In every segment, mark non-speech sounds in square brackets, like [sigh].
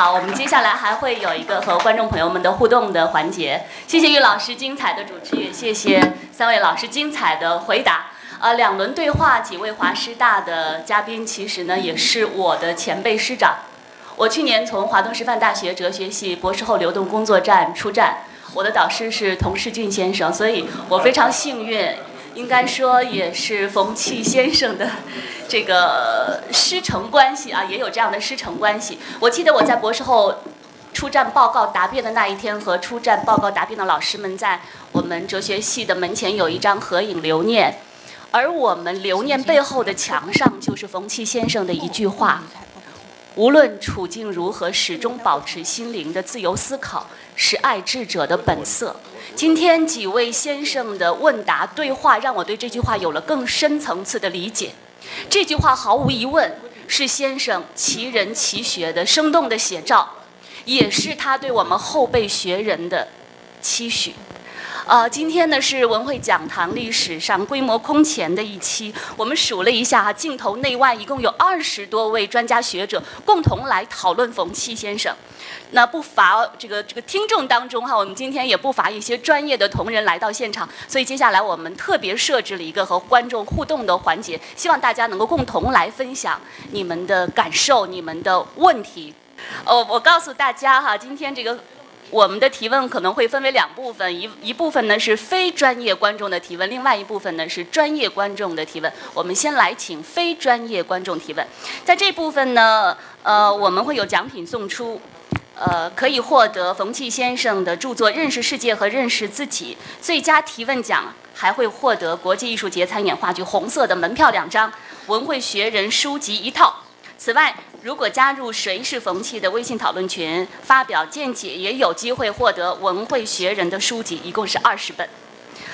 好，我们接下来还会有一个和观众朋友们的互动的环节。谢谢玉老师精彩的主持，也谢谢三位老师精彩的回答。呃，两轮对话，几位华师大的嘉宾，其实呢也是我的前辈师长。我去年从华东师范大学哲学系博士后流动工作站出站，我的导师是童世俊先生，所以我非常幸运。应该说也是冯契先生的这个师承关系啊，也有这样的师承关系。我记得我在博士后出战报告答辩的那一天，和出战报告答辩的老师们在我们哲学系的门前有一张合影留念，而我们留念背后的墙上就是冯契先生的一句话：无论处境如何，始终保持心灵的自由思考，是爱智者的本色。今天几位先生的问答对话，让我对这句话有了更深层次的理解。这句话毫无疑问是先生奇人奇学的生动的写照，也是他对我们后辈学人的期许。呃，今天呢是文汇讲堂历史上规模空前的一期。我们数了一下哈，镜头内外一共有二十多位专家学者共同来讨论冯骥先生。那不乏这个这个听众当中哈，我们今天也不乏一些专业的同仁来到现场，所以接下来我们特别设置了一个和观众互动的环节，希望大家能够共同来分享你们的感受、你们的问题。哦，我告诉大家哈，今天这个我们的提问可能会分为两部分，一一部分呢是非专业观众的提问，另外一部分呢是专业观众的提问。我们先来请非专业观众提问，在这部分呢，呃，我们会有奖品送出。呃，可以获得冯骥先生的著作《认识世界和认识自己》最佳提问奖，还会获得国际艺术节参演话剧《红色》的门票两张，文汇学人书籍一套。此外，如果加入“谁是冯骥”的微信讨论群发表见解，也有机会获得文汇学人的书籍，一共是二十本。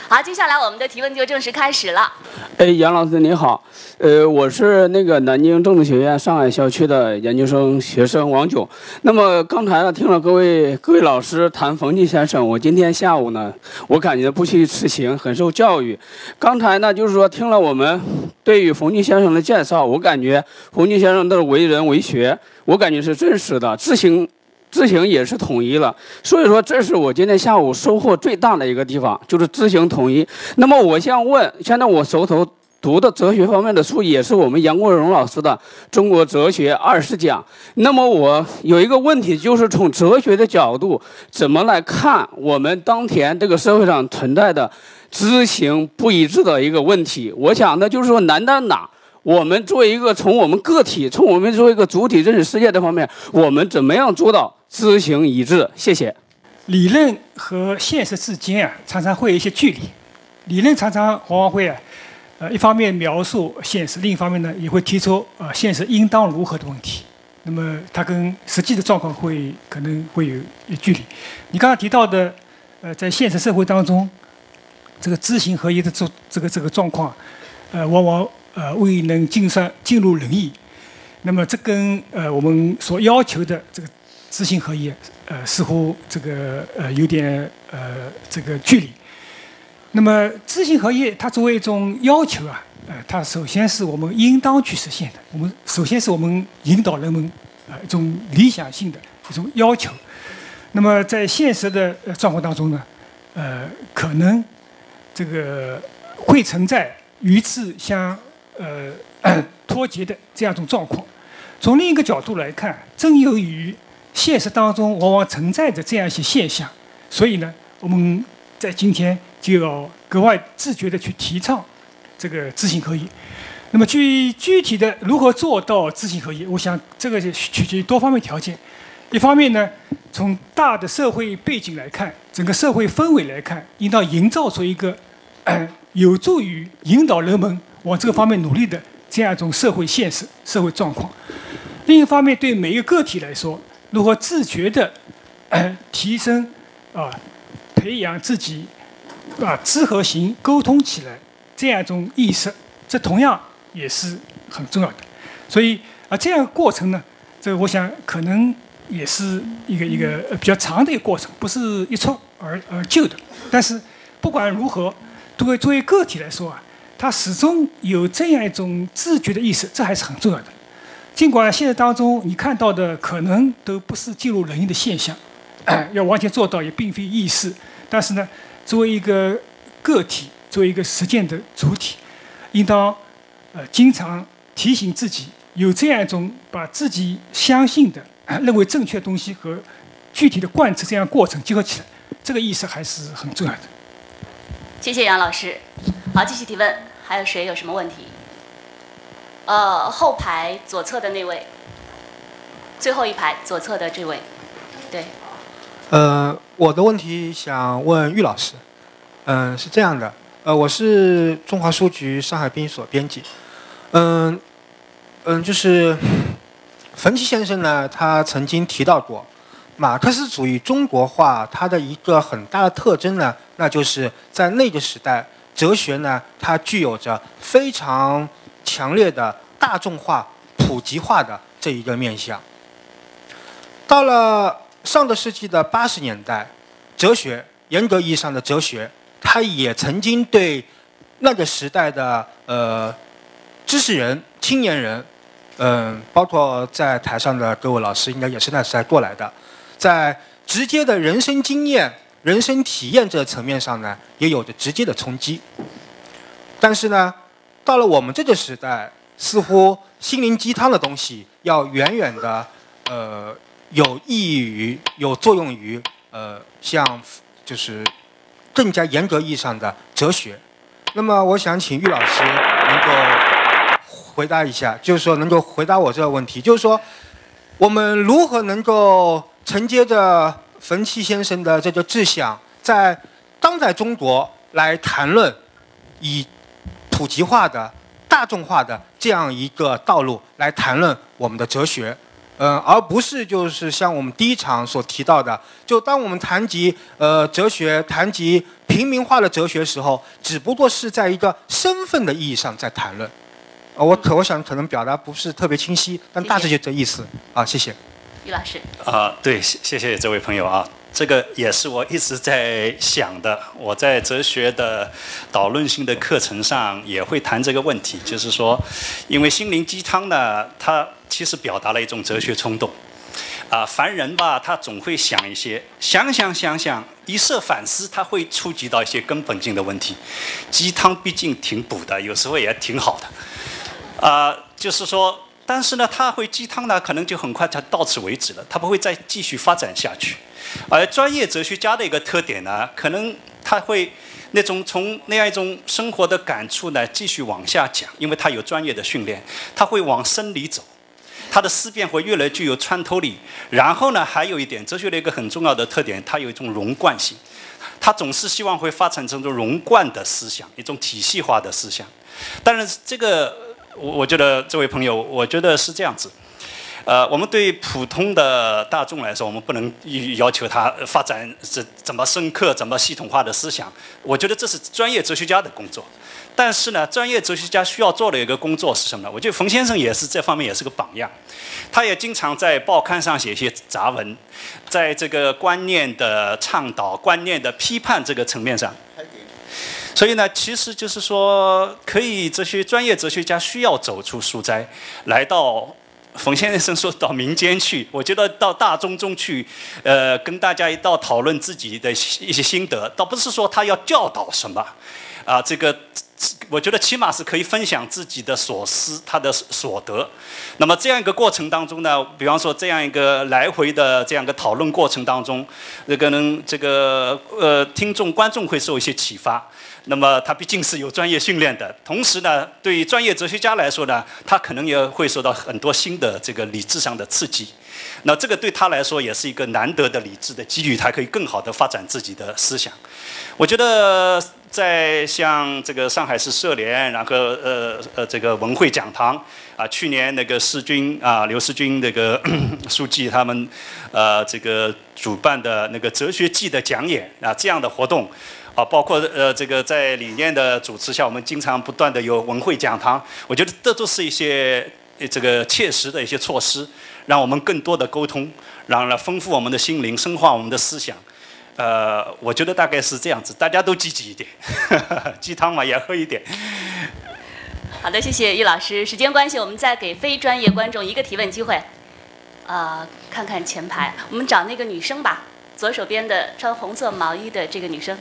好，接下来我们的提问就正式开始了。哎，杨老师您好，呃，我是那个南京政治学院上海校区的研究生学生王炯。那么刚才呢，听了各位各位老师谈冯骥先生，我今天下午呢，我感觉不虚此行，很受教育。刚才呢，就是说听了我们对于冯骥先生的介绍，我感觉冯骥先生的为人为学，我感觉是真实的，自行。知行也是统一了，所以说这是我今天下午收获最大的一个地方，就是知行统一。那么我想问，现在我手头读的哲学方面的书也是我们杨国荣老师的《中国哲学二十讲》。那么我有一个问题，就是从哲学的角度，怎么来看我们当前这个社会上存在的知行不一致的一个问题？我想呢，就是说难在哪？我们作为一个从我们个体，从我们作为一个主体认识世界这方面，我们怎么样做到知行一致？谢谢。理论和现实之间啊，常常会有一些距离。理论常常往往会啊，呃，一方面描述现实，另一方面呢，也会提出啊，现实应当如何的问题。那么它跟实际的状况会可能会有有距离。你刚刚提到的，呃，在现实社会当中，这个知行合一的这这个这个状况，呃，往往。呃，未能尽善尽如人意，那么这跟呃我们所要求的这个知行合一，呃，似乎这个呃有点呃这个距离。那么知行合一，它作为一种要求啊，呃，它首先是我们应当去实现的。我们首先是我们引导人们啊一种理想性的一种要求。那么在现实的状况当中呢，呃，可能这个会存在与此相。呃，脱节的这样一种状况。从另一个角度来看，正由于现实当中往往存在着这样一些现象，所以呢，我们在今天就要格外自觉地去提倡这个知行合一。那么，具具体的如何做到知行合一，我想这个是取决于多方面条件。一方面呢，从大的社会背景来看，整个社会氛围来看，应当营造出一个有助于引导人们。往这个方面努力的这样一种社会现实、社会状况。另一方面，对每一个个体来说，如何自觉的 [coughs] 提升啊，培养自己啊知和行沟通起来这样一种意识，这同样也是很重要的。所以啊，这样过程呢，这我想可能也是一个一个比较长的一个过程，不是一蹴而而就的。但是不管如何，作为作为个体来说啊。他始终有这样一种自觉的意识，这还是很重要的。尽管现实当中你看到的可能都不是尽如人意的现象，[coughs] 要完全做到也并非易事。但是呢，作为一个个体，作为一个实践的主体，应当呃经常提醒自己，有这样一种把自己相信的、[coughs] 认为正确的东西和具体的贯彻这样过程结合起来，这个意识还是很重要的。谢谢杨老师。好，继续提问，还有谁有什么问题？呃，后排左侧的那位，最后一排左侧的这位，对。呃，我的问题想问玉老师。嗯，是这样的，呃，我是中华书局上海编译所编辑。嗯，嗯，就是 [laughs] 冯骥先生呢，他曾经提到过，马克思主义中国化它的一个很大的特征呢，那就是在那个时代，哲学呢，它具有着非常。强烈的大众化、普及化的这一个面向。到了上个世纪的八十年代，哲学严格意义上的哲学，它也曾经对那个时代的呃知识人、青年人，嗯，包括在台上的各位老师，应该也是那时代过来的，在直接的人生经验、人生体验这层面上呢，也有着直接的冲击。但是呢。到了我们这个时代，似乎心灵鸡汤的东西要远远的，呃，有益于、有作用于，呃，像就是更加严格意义上的哲学。那么，我想请玉老师能够回答一下，就是说能够回答我这个问题，就是说我们如何能够承接着冯骥先生的这个志向，在当代中国来谈论以。普及化的、大众化的这样一个道路来谈论我们的哲学，嗯，而不是就是像我们第一场所提到的，就当我们谈及呃哲学、谈及平民化的哲学时候，只不过是在一个身份的意义上在谈论。啊，我可我想可能表达不是特别清晰，但大致就这意思。啊，谢谢。于老师。啊，对，谢谢这位朋友啊。这个也是我一直在想的。我在哲学的导论性的课程上也会谈这个问题，就是说，因为心灵鸡汤呢，它其实表达了一种哲学冲动。啊，凡人吧，他总会想一些，想想想想，一色反思，他会触及到一些根本性的问题。鸡汤毕竟挺补的，有时候也挺好的。啊，就是说，但是呢，他会鸡汤呢，可能就很快就到此为止了，他不会再继续发展下去。而专业哲学家的一个特点呢，可能他会那种从那样一种生活的感触呢继续往下讲，因为他有专业的训练，他会往深里走，他的思辨会越来越具有穿透力。然后呢，还有一点，哲学的一个很重要的特点，它有一种融贯性，他总是希望会发展成一种融贯的思想，一种体系化的思想。当然，这个我我觉得这位朋友，我觉得是这样子。呃，我们对普通的大众来说，我们不能要求他发展怎怎么深刻、怎么系统化的思想。我觉得这是专业哲学家的工作。但是呢，专业哲学家需要做的一个工作是什么呢？我觉得冯先生也是这方面也是个榜样。他也经常在报刊上写一些杂文，在这个观念的倡导、观念的批判这个层面上。所以呢，其实就是说，可以这些专业哲学家需要走出书斋，来到。冯先生说到民间去，我觉得到大众中去，呃，跟大家一道讨论自己的一些心得，倒不是说他要教导什么，啊，这个我觉得起码是可以分享自己的所思，他的所得。那么这样一个过程当中呢，比方说这样一个来回的这样一个讨论过程当中，这个能这个呃听众观众会受一些启发。那么他毕竟是有专业训练的，同时呢，对于专业哲学家来说呢，他可能也会受到很多新的这个理智上的刺激。那这个对他来说也是一个难得的理智的机遇，他可以更好的发展自己的思想。我觉得在像这个上海市社联，然后呃呃这个文汇讲堂啊，去年那个世军啊刘世军那个 [coughs] 书记他们呃这个主办的那个哲学季的讲演啊这样的活动。啊，包括呃，这个在理念的主持下，我们经常不断的有文会讲堂，我觉得这都是一些这个切实的一些措施，让我们更多的沟通，然后来丰富我们的心灵，深化我们的思想。呃，我觉得大概是这样子，大家都积极一点，[laughs] 鸡汤嘛也喝一点。好的，谢谢易老师。时间关系，我们再给非专业观众一个提问机会。呃，看看前排，我们找那个女生吧，左手边的穿红色毛衣的这个女生。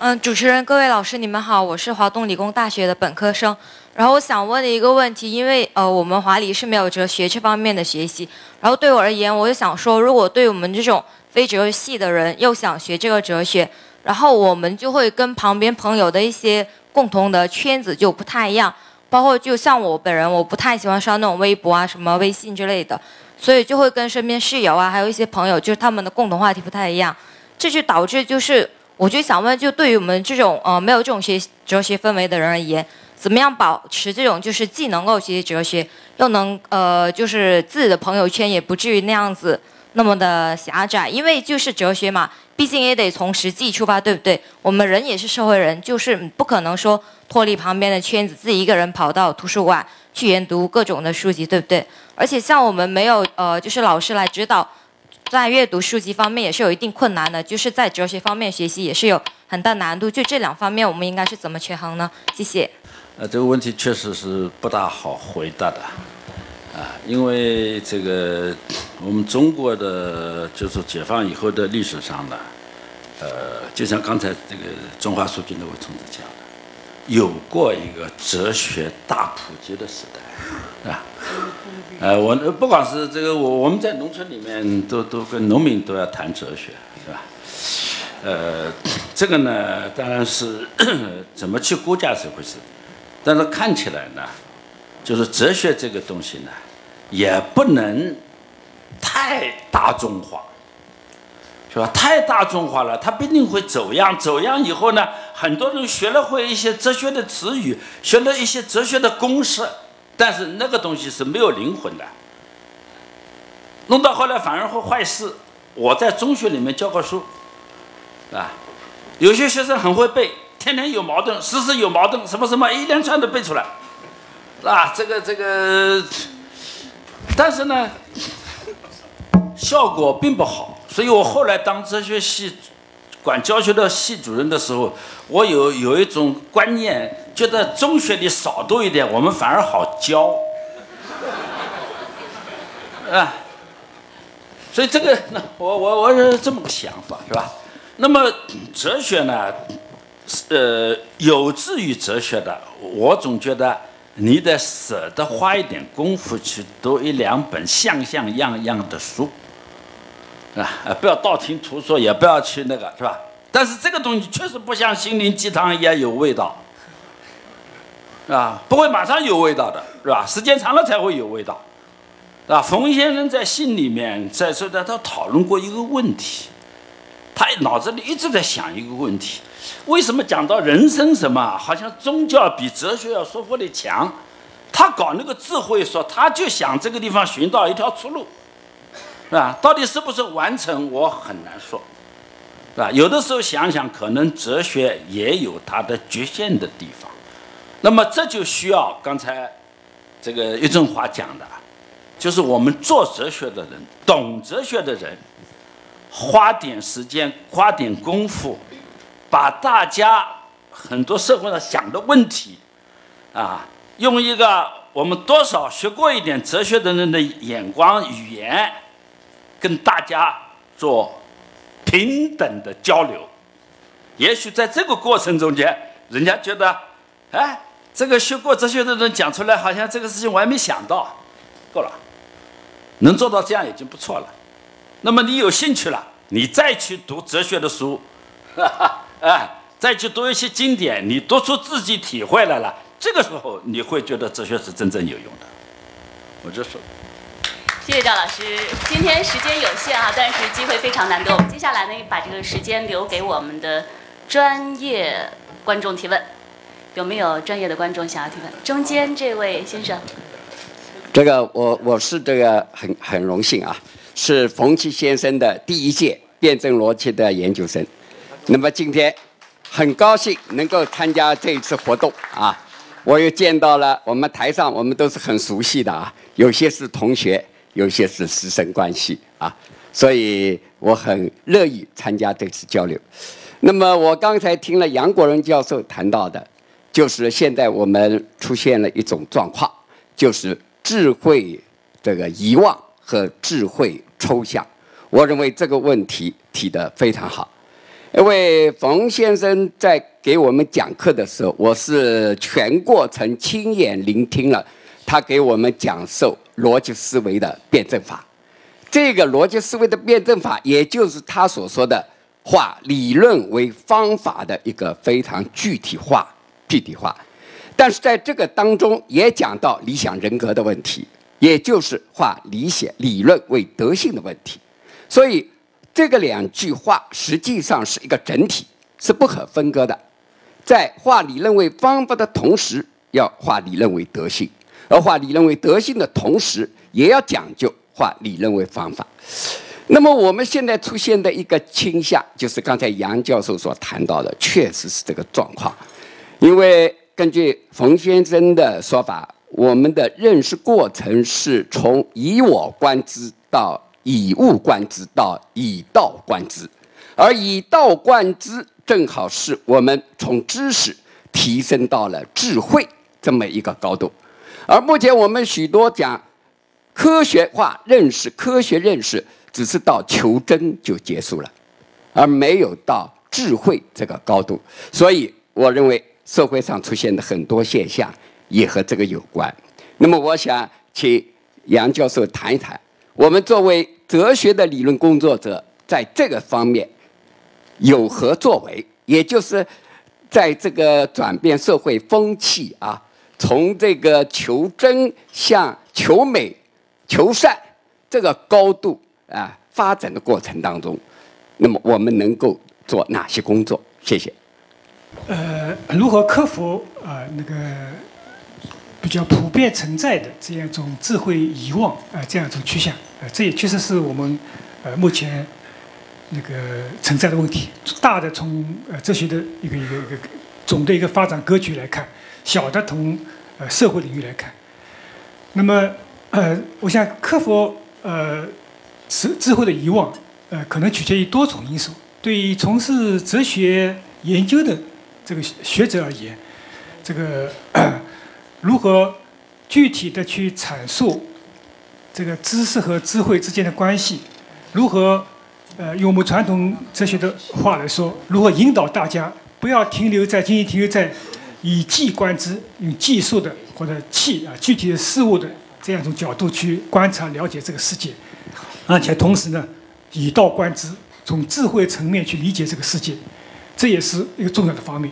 嗯，主持人、各位老师，你们好，我是华东理工大学的本科生。然后我想问的一个问题，因为呃，我们华理是没有哲学这方面的学习。然后对我而言，我就想说，如果对我们这种非哲学系的人又想学这个哲学，然后我们就会跟旁边朋友的一些共同的圈子就不太一样。包括就像我本人，我不太喜欢刷那种微博啊、什么微信之类的，所以就会跟身边室友啊，还有一些朋友，就是他们的共同话题不太一样，这就导致就是，我就想问，就对于我们这种呃没有这种学哲学氛围的人而言。怎么样保持这种就是既能够学习哲学，又能呃就是自己的朋友圈也不至于那样子那么的狭窄？因为就是哲学嘛，毕竟也得从实际出发，对不对？我们人也是社会人，就是不可能说脱离旁边的圈子，自己一个人跑到图书馆去研读各种的书籍，对不对？而且像我们没有呃就是老师来指导，在阅读书籍方面也是有一定困难的，就是在哲学方面学习也是有很大难度。就这两方面，我们应该是怎么权衡呢？谢谢。呃，这个问题确实是不大好回答的，啊，因为这个我们中国的就是解放以后的历史上呢，呃，就像刚才这个中华书记那位同志讲的，有过一个哲学大普及的时代，啊，呃，我不管是这个我我们在农村里面都都跟农民都要谈哲学，是吧？呃，这个呢，当然是 [clears throat] 怎么去估价这回事。但是看起来呢，就是哲学这个东西呢，也不能太大众化，是吧？太大众化了，它必定会走样。走样以后呢，很多人学了会一些哲学的词语，学了一些哲学的公式，但是那个东西是没有灵魂的。弄到后来反而会坏事。我在中学里面教过书，啊，有些学生很会背。天天有矛盾，时时有矛盾，什么什么一连串的背出来，啊，这个这个，但是呢，效果并不好。所以我后来当哲学系管教学的系主任的时候，我有有一种观念，觉得中学里少读一点，我们反而好教，[laughs] 啊，所以这个，那我我我是这么个想法，是吧？那么哲学呢？呃，有志于哲学的，我总觉得你得舍得花一点功夫去读一两本像像样样的书，啊，不要道听途说，也不要去那个，是吧？但是这个东西确实不像心灵鸡汤一样有味道，啊？不会马上有味道的，是吧？时间长了才会有味道，啊，冯先生在信里面在说的，他讨论过一个问题，他脑子里一直在想一个问题。为什么讲到人生什么，好像宗教比哲学要说服力强？他搞那个智慧说，他就想这个地方寻到一条出路，是吧？到底是不是完成，我很难说，是吧？有的时候想想，可能哲学也有它的局限的地方。那么这就需要刚才这个郁振华讲的，就是我们做哲学的人，懂哲学的人，花点时间，花点功夫。把大家很多社会上想的问题，啊，用一个我们多少学过一点哲学的人的眼光、语言，跟大家做平等的交流。也许在这个过程中间，人家觉得，哎，这个学过哲学的人讲出来，好像这个事情我还没想到，够了，能做到这样已经不错了。那么你有兴趣了，你再去读哲学的书，哈哈。哎，再去读一些经典，你读出自己体会来了，这个时候你会觉得哲学是真正有用的。我就说，谢谢赵老师。今天时间有限啊，但是机会非常难得。我们接下来呢，把这个时间留给我们的专业观众提问。有没有专业的观众想要提问？中间这位先生。这个我我是这个很很荣幸啊，是冯骥先生的第一届辩证逻辑的研究生。那么今天很高兴能够参加这一次活动啊！我又见到了我们台上，我们都是很熟悉的啊，有些是同学，有些是师生关系啊，所以我很乐意参加这次交流。那么我刚才听了杨国荣教授谈到的，就是现在我们出现了一种状况，就是智慧这个遗忘和智慧抽象。我认为这个问题提得非常好，因为冯先生在给我们讲课的时候，我是全过程亲眼聆听了他给我们讲授逻辑思维的辩证法。这个逻辑思维的辩证法，也就是他所说的化理论为方法的一个非常具体化。具体化，但是在这个当中也讲到理想人格的问题，也就是化理想理论为德性的问题，所以这个两句话实际上是一个整体，是不可分割的。在化理论为方法的同时，要化理论为德性；而化理论为德性的同时，也要讲究化理论为方法。那么我们现在出现的一个倾向，就是刚才杨教授所谈到的，确实是这个状况。因为根据冯先生的说法，我们的认识过程是从以我观之到以物观之到以道观之，而以道观之正好是我们从知识提升到了智慧这么一个高度。而目前我们许多讲科学化认识、科学认识，只是到求真就结束了，而没有到智慧这个高度。所以我认为。社会上出现的很多现象也和这个有关。那么，我想请杨教授谈一谈，我们作为哲学的理论工作者，在这个方面有何作为？也就是在这个转变社会风气啊，从这个求真向求美、求善这个高度啊发展的过程当中，那么我们能够做哪些工作？谢谢。呃，如何克服啊那个比较普遍存在的这样一种智慧遗忘啊这样一种趋向啊，这也确实是我们呃目前那个存在的问题。大的从呃哲学的一个一个一个总的一个发展格局来看，小的从呃社会领域来看，那么呃，我想克服呃智智慧的遗忘，呃，可能取决于多重因素。对于从事哲学研究的。这个学者而言，这个如何具体的去阐述这个知识和智慧之间的关系？如何呃用我们传统哲学的话来说，如何引导大家不要停留在仅仅停留在以技观之，用技术的或者器啊具体的事物的这样一种角度去观察了解这个世界，而且同时呢以道观之，从智慧层面去理解这个世界。这也是一个重要的方面。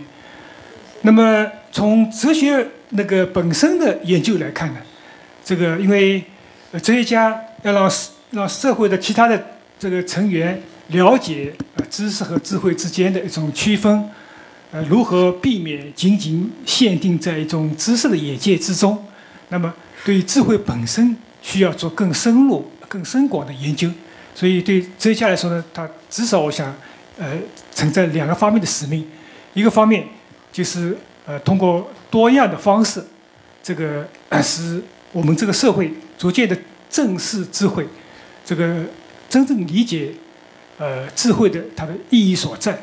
那么，从哲学那个本身的研究来看呢，这个因为哲学家要让让社会的其他的这个成员了解呃知识和智慧之间的一种区分，呃，如何避免仅仅限定在一种知识的眼界之中，那么对于智慧本身需要做更深入、更深广的研究。所以，对哲学家来说呢，他至少我想。呃，存在两个方面的使命，一个方面就是呃，通过多样的方式，这个使我们这个社会逐渐的正视智慧，这个真正理解呃智慧的它的意义所在。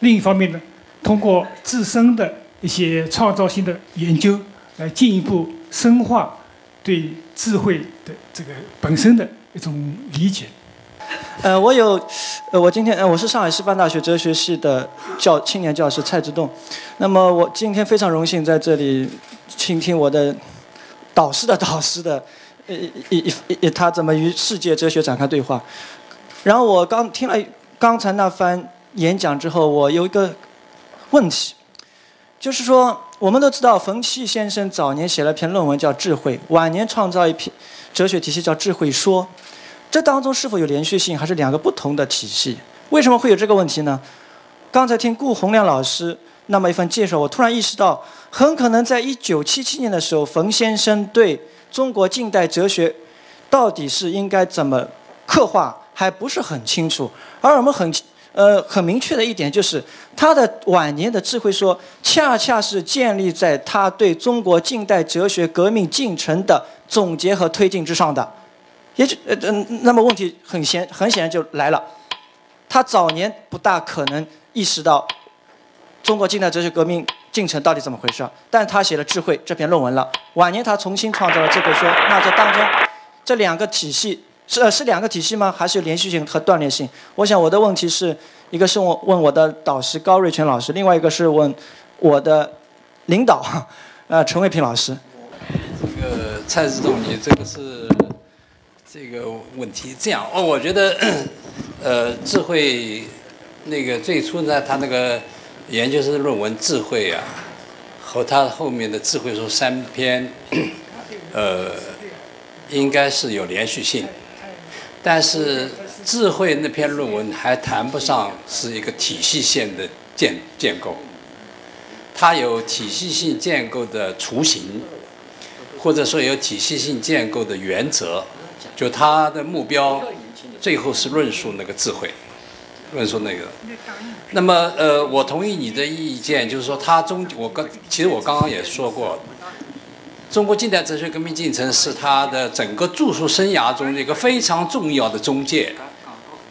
另一方面呢，通过自身的一些创造性的研究，来进一步深化对智慧的这个本身的一种理解。[laughs] 呃，我有，呃，我今天呃，我是上海师范大学哲学系的教青年教师蔡志栋。那么我今天非常荣幸在这里倾听我的导师的 [laughs] 导师的一一一他怎么与世界哲学展开对话。然后我刚听了刚才那番演讲之后，我有一个问题，就是说我们都知道冯契先生早年写了篇论文叫《智慧》，晚年创造一篇哲学体系叫《智慧说》。这当中是否有连续性，还是两个不同的体系？为什么会有这个问题呢？刚才听顾洪亮老师那么一番介绍，我突然意识到，很可能在一九七七年的时候，冯先生对中国近代哲学到底是应该怎么刻画还不是很清楚。而我们很呃很明确的一点就是，他的晚年的智慧说，恰恰是建立在他对中国近代哲学革命进程的总结和推进之上的。也就呃嗯，那么问题很显很显然就来了，他早年不大可能意识到中国近代哲学革命进程到底怎么回事。但他写了《智慧》这篇论文了，晚年他重新创造了智慧说。那这当中，这两个体系是呃是两个体系吗？还是有连续性和断裂性？我想我的问题是一个是我问我的导师高瑞全老师，另外一个是问我的领导，呃陈卫平老师。这个蔡志栋，你这个是这个问题。这样哦，我觉得 [coughs] 呃智慧那个最初呢，他那个研究生论文智慧啊，和他后面的智慧说三篇，[coughs] 呃，应该是有连续性，但是智慧那篇论文还谈不上是一个体系性的建建构，它有体系性建构的雏形。或者说有体系性建构的原则，就他的目标，最后是论述那个智慧，论述那个。那么呃，我同意你的意见，就是说他中我刚其实我刚刚也说过，中国近代哲学革命进程是他的整个著述生涯中一个非常重要的中介。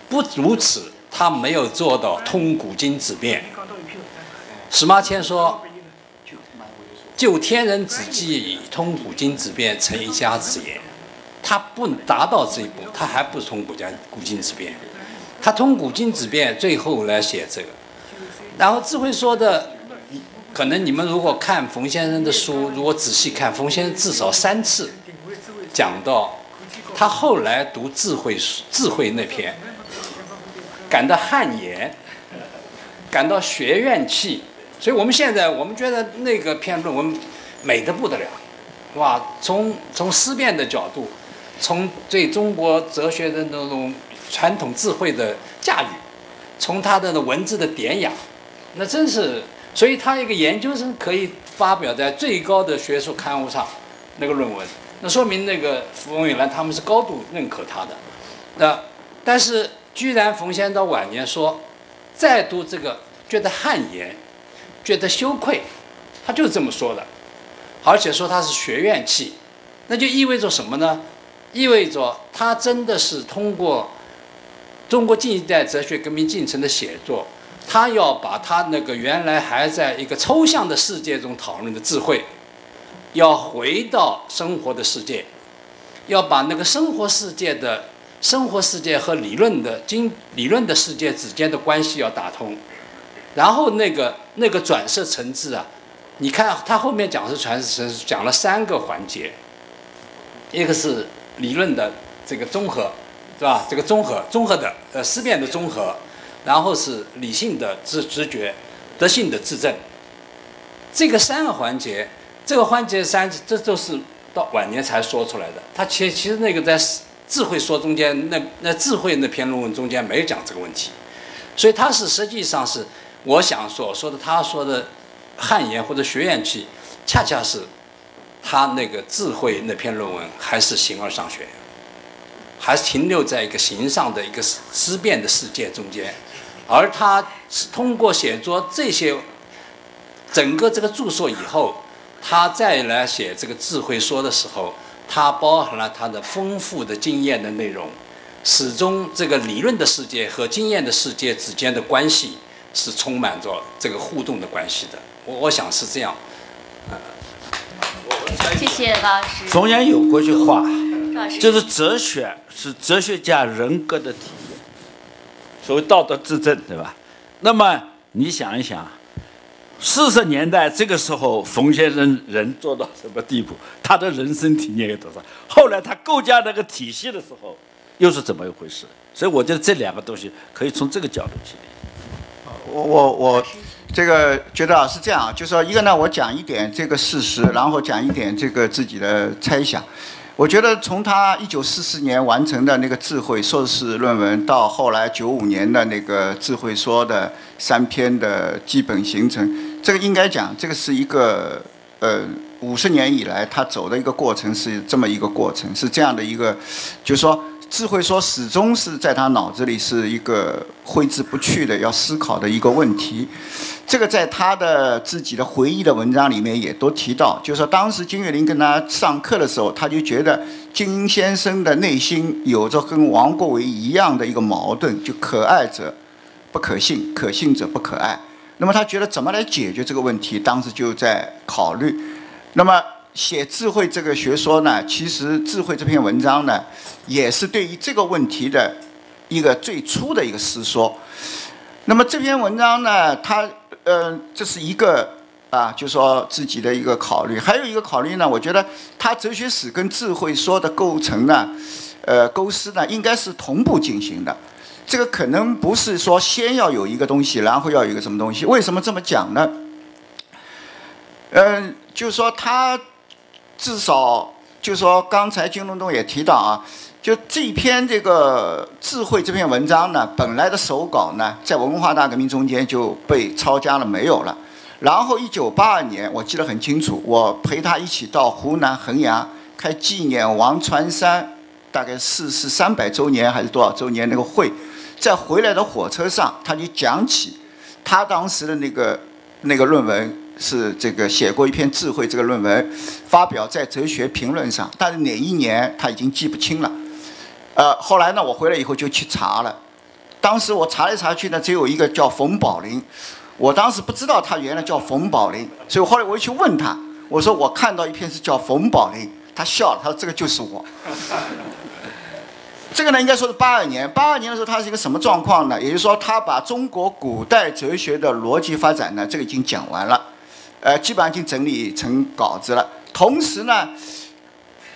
不如此，他没有做到通古今之变。史马迁说。就天人之际通古今之变成一家之言，他不达到这一步，他还不是通古今古今之变，他通古今之变最后来写这个，然后智慧说的，可能你们如果看冯先生的书，如果仔细看，冯先生至少三次讲到他后来读智慧智慧那篇，感到汗颜，感到学院气。所以我们现在，我们觉得那个篇论文美得不得了，是吧？从从思辨的角度，从对中国哲学的那种传统智慧的驾驭，从他的文字的典雅，那真是，所以他一个研究生可以发表在最高的学术刊物上那个论文，那说明那个冯友兰他们是高度认可他的。那但是居然冯先生到晚年说，再读这个觉得汗颜。觉得羞愧，他就是这么说的，而且说他是学院气，那就意味着什么呢？意味着他真的是通过中国近一代哲学革命进程的写作，他要把他那个原来还在一个抽象的世界中讨论的智慧，要回到生活的世界，要把那个生活世界的生活世界和理论的经理论的世界之间的关系要打通。然后那个那个转色层次啊，你看他后面讲是转色层，讲了三个环节，一个是理论的这个综合，是吧？这个综合综合的呃思辨的综合，然后是理性的直直觉，德性的自证。这个三个环节，这个环节三，这都是到晚年才说出来的。他其其实那个在智慧说中间，那那智慧那篇论文中间没有讲这个问题，所以他是实际上是。我想所说的，他说的汗颜或者学院气，恰恰是他那个智慧那篇论文还是形而上学，还是停留在一个形上的一个思思辨的世界中间，而他是通过写作这些整个这个著作以后，他再来写这个智慧说的时候，他包含了他的丰富的经验的内容，始终这个理论的世界和经验的世界之间的关系。是充满着这个互动的关系的，我我想是这样。谢谢老师。冯阳有过句话，就是哲学是哲学家人格的体现，所谓道德自证，对吧？那么你想一想，四十年代这个时候，冯先生人做到什么地步？他的人生体验有多少？后来他构架那个体系的时候，又是怎么一回事？所以我觉得这两个东西可以从这个角度去理解。我我我，这个觉得啊是这样啊，就说一个呢，我讲一点这个事实，然后讲一点这个自己的猜想。我觉得从他一九四四年完成的那个智慧硕士论文，到后来九五年的那个智慧说的三篇的基本形成，这个应该讲，这个是一个呃五十年以来他走的一个过程，是这么一个过程，是这样的一个，就是说。智慧说，始终是在他脑子里是一个挥之不去的要思考的一个问题。这个在他的自己的回忆的文章里面也都提到，就是说当时金岳霖跟他上课的时候，他就觉得金先生的内心有着跟王国维一样的一个矛盾，就可爱者不可信，可信者不可爱。那么他觉得怎么来解决这个问题，当时就在考虑。那么写智慧这个学说呢，其实智慧这篇文章呢，也是对于这个问题的一个最初的一个思说。那么这篇文章呢，它呃，这是一个啊，就说自己的一个考虑。还有一个考虑呢，我觉得他哲学史跟智慧说的构成呢，呃，构思呢，应该是同步进行的。这个可能不是说先要有一个东西，然后要有一个什么东西。为什么这么讲呢？嗯，就是说他至少，就说刚才金龙东也提到啊，就这篇这个智慧这篇文章呢，本来的手稿呢，在文化大革命中间就被抄家了，没有了。然后一九八二年，我记得很清楚，我陪他一起到湖南衡阳开纪念王传山大概逝世三百周年还是多少周年那个会。在回来的火车上，他就讲起他当时的那个那个论文是这个写过一篇智慧这个论文，发表在哲学评论上，但是哪一年他已经记不清了。呃，后来呢，我回来以后就去查了，当时我查来查去呢，只有一个叫冯宝林，我当时不知道他原来叫冯宝林，所以后来我又去问他，我说我看到一篇是叫冯宝林，他笑了，他说这个就是我。[laughs] 这个呢，应该说是八二年。八二年的时候，它是一个什么状况呢？也就是说，他把中国古代哲学的逻辑发展呢，这个已经讲完了，呃，基本上已经整理成稿子了。同时呢，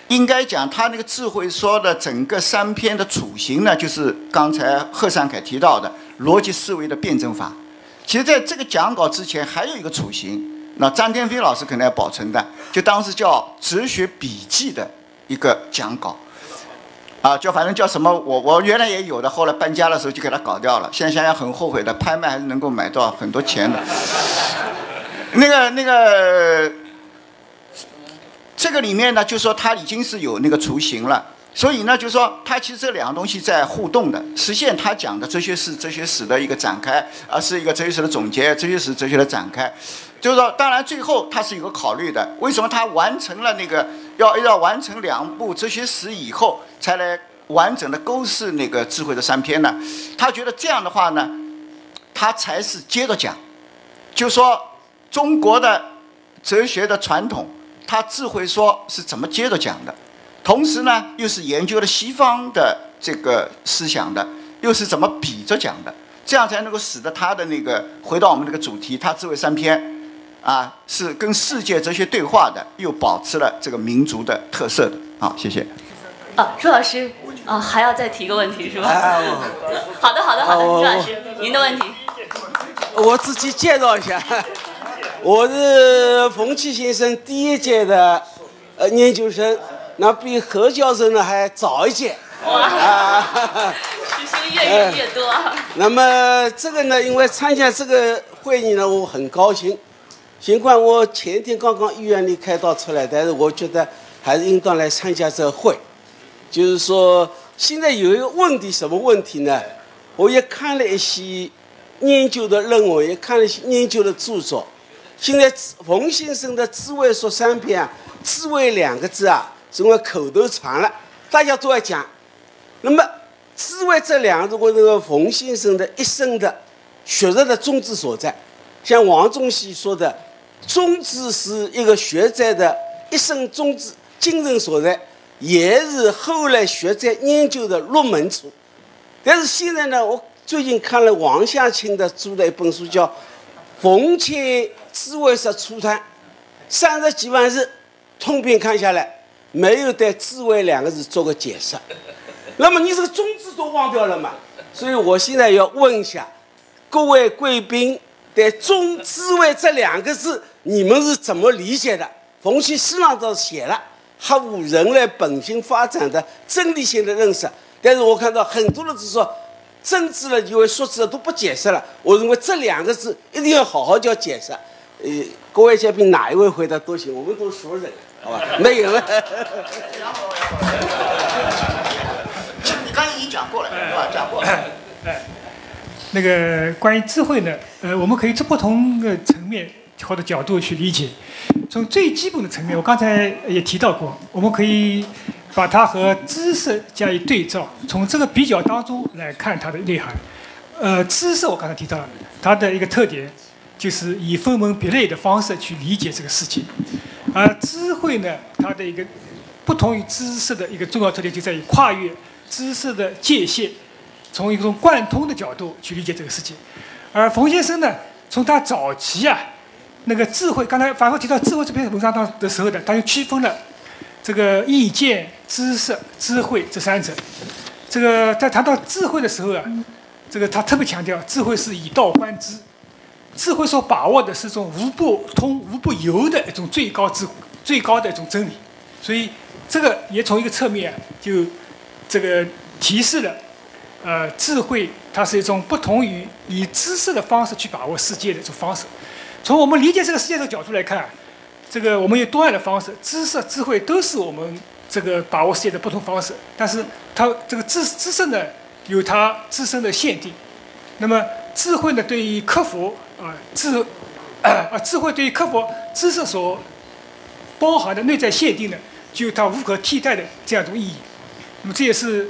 应该讲他那个智慧说的整个三篇的雏形呢，就是刚才贺善凯提到的逻辑思维的辩证法。其实，在这个讲稿之前，还有一个雏形，那张天飞老师可能要保存的，就当时叫哲学笔记的一个讲稿。啊，叫反正叫什么，我我原来也有的，后来搬家的时候就给他搞掉了。现在想想很后悔的，拍卖还是能够买到很多钱的。那个那个，这个里面呢，就说它已经是有那个雏形了，所以呢，就说它其实这两个东西在互动的，实现他讲的哲学史、哲学史的一个展开，而是一个哲学史的总结，哲学史、哲学的展开。就是说，当然最后他是有个考虑的，为什么他完成了那个要要完成两部哲学史以后，才来完整的构思那个智慧的三篇呢？他觉得这样的话呢，他才是接着讲，就说中国的哲学的传统，他智慧说是怎么接着讲的，同时呢，又是研究了西方的这个思想的，又是怎么比着讲的，这样才能够使得他的那个回到我们这个主题，他智慧三篇。啊，是跟世界哲学对话的，又保持了这个民族的特色的。好，谢谢。啊，朱老师，啊，还要再提个问题是吧？好的，好的，好的，朱老师，您的问题。我自己介绍一下，我是冯骥先生第一届的呃研究生，那比何教授呢还早一届。哇，学生越来越多。那么这个呢，因为参加这个会议呢，我很高兴。尽管我前天刚刚医院里开刀出来，但是我觉得还是应当来参加这个会。就是说，现在有一个问题，什么问题呢？我也看了一些研究的论文，也看了一些研究的著作。现在冯先生的《智慧说三篇》啊，“智慧”两个字啊，成为口头禅了，大家都在讲。那么，“智慧”这两个字，我认为冯先生的一生的学术的宗旨所在，像王仲熙说的。宗旨是一个学者的一生宗旨精神所在，也是后来学者研究的入门处。但是现在呢，我最近看了王向清的著的一本书，叫《冯切智慧说初谈》，三十几万字，通篇看下来，没有对“智慧”两个字做个解释。那么你这个宗旨都忘掉了嘛？所以我现在要问一下各位贵宾，对“中智慧”这两个字。你们是怎么理解的？冯骥书上倒是写了，合乎人类本性发展的真理性的认识。但是我看到很多人是说，政治了就会说辞了都不解释了。我认为这两个字一定要好好叫解释。呃，各位嘉宾哪一位回答都行，我们都熟人，好吧？[laughs] 没有了。其实你刚才已经讲过了，是吧？讲过了。哎，那个关于智慧呢，呃，我们可以从不同的层面。或者角度去理解，从最基本的层面，我刚才也提到过，我们可以把它和知识加以对照，从这个比较当中来看它的内涵。呃，知识我刚才提到了它的一个特点，就是以分门别类的方式去理解这个世界。而智慧呢，它的一个不同于知识的一个重要特点就在于跨越知识的界限，从一种贯通的角度去理解这个世界。而冯先生呢，从他早期啊，那个智慧，刚才反复提到智慧这篇文章当的时候呢，他就区分了这个意见、知识、智慧这三者。这个在谈到智慧的时候啊，这个他特别强调，智慧是以道观之，智慧所把握的是一种无不通、无不由的一种最高智、最高的一种真理。所以这个也从一个侧面，就这个提示了，呃，智慧它是一种不同于以知识的方式去把握世界的一种方式。从我们理解这个世界的角度来看，这个我们有多样的方式，知识、智慧都是我们。这个把握世界的不同方式，但是它这个知知识呢有它自身的限定，那么智慧呢对于克服啊智 [clears throat] 啊智慧对于克服知识所包含的内在限定呢，就有它无可替代的这样一种意义。那么这也是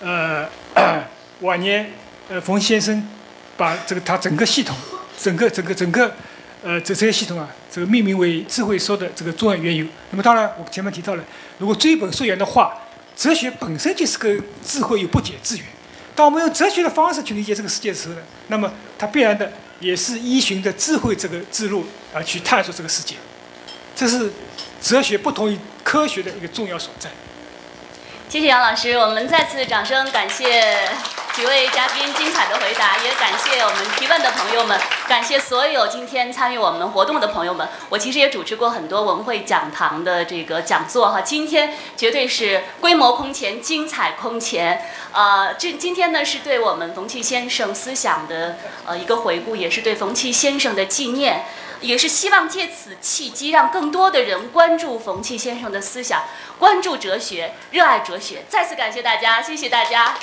呃 [clears throat] 晚年呃冯先生把这个他整个系统整个整个整个。呃，这这些系统啊，这个命名为智慧说的这个重要缘由。那么当然，我前面提到了，如果追本溯源的话，哲学本身就是跟智慧有不解之缘。当我们用哲学的方式去理解这个世界的时候呢，那么它必然的也是依循着智慧这个之路而去探索这个世界。这是哲学不同于科学的一个重要所在。谢谢杨老师，我们再次掌声感谢。几位嘉宾精彩的回答，也感谢我们提问的朋友们，感谢所有今天参与我们活动的朋友们。我其实也主持过很多文汇讲堂的这个讲座哈，今天绝对是规模空前，精彩空前。呃，这今天呢是对我们冯骥先生思想的呃一个回顾，也是对冯骥先生的纪念，也是希望借此契机让更多的人关注冯骥先生的思想，关注哲学，热爱哲学。再次感谢大家，谢谢大家。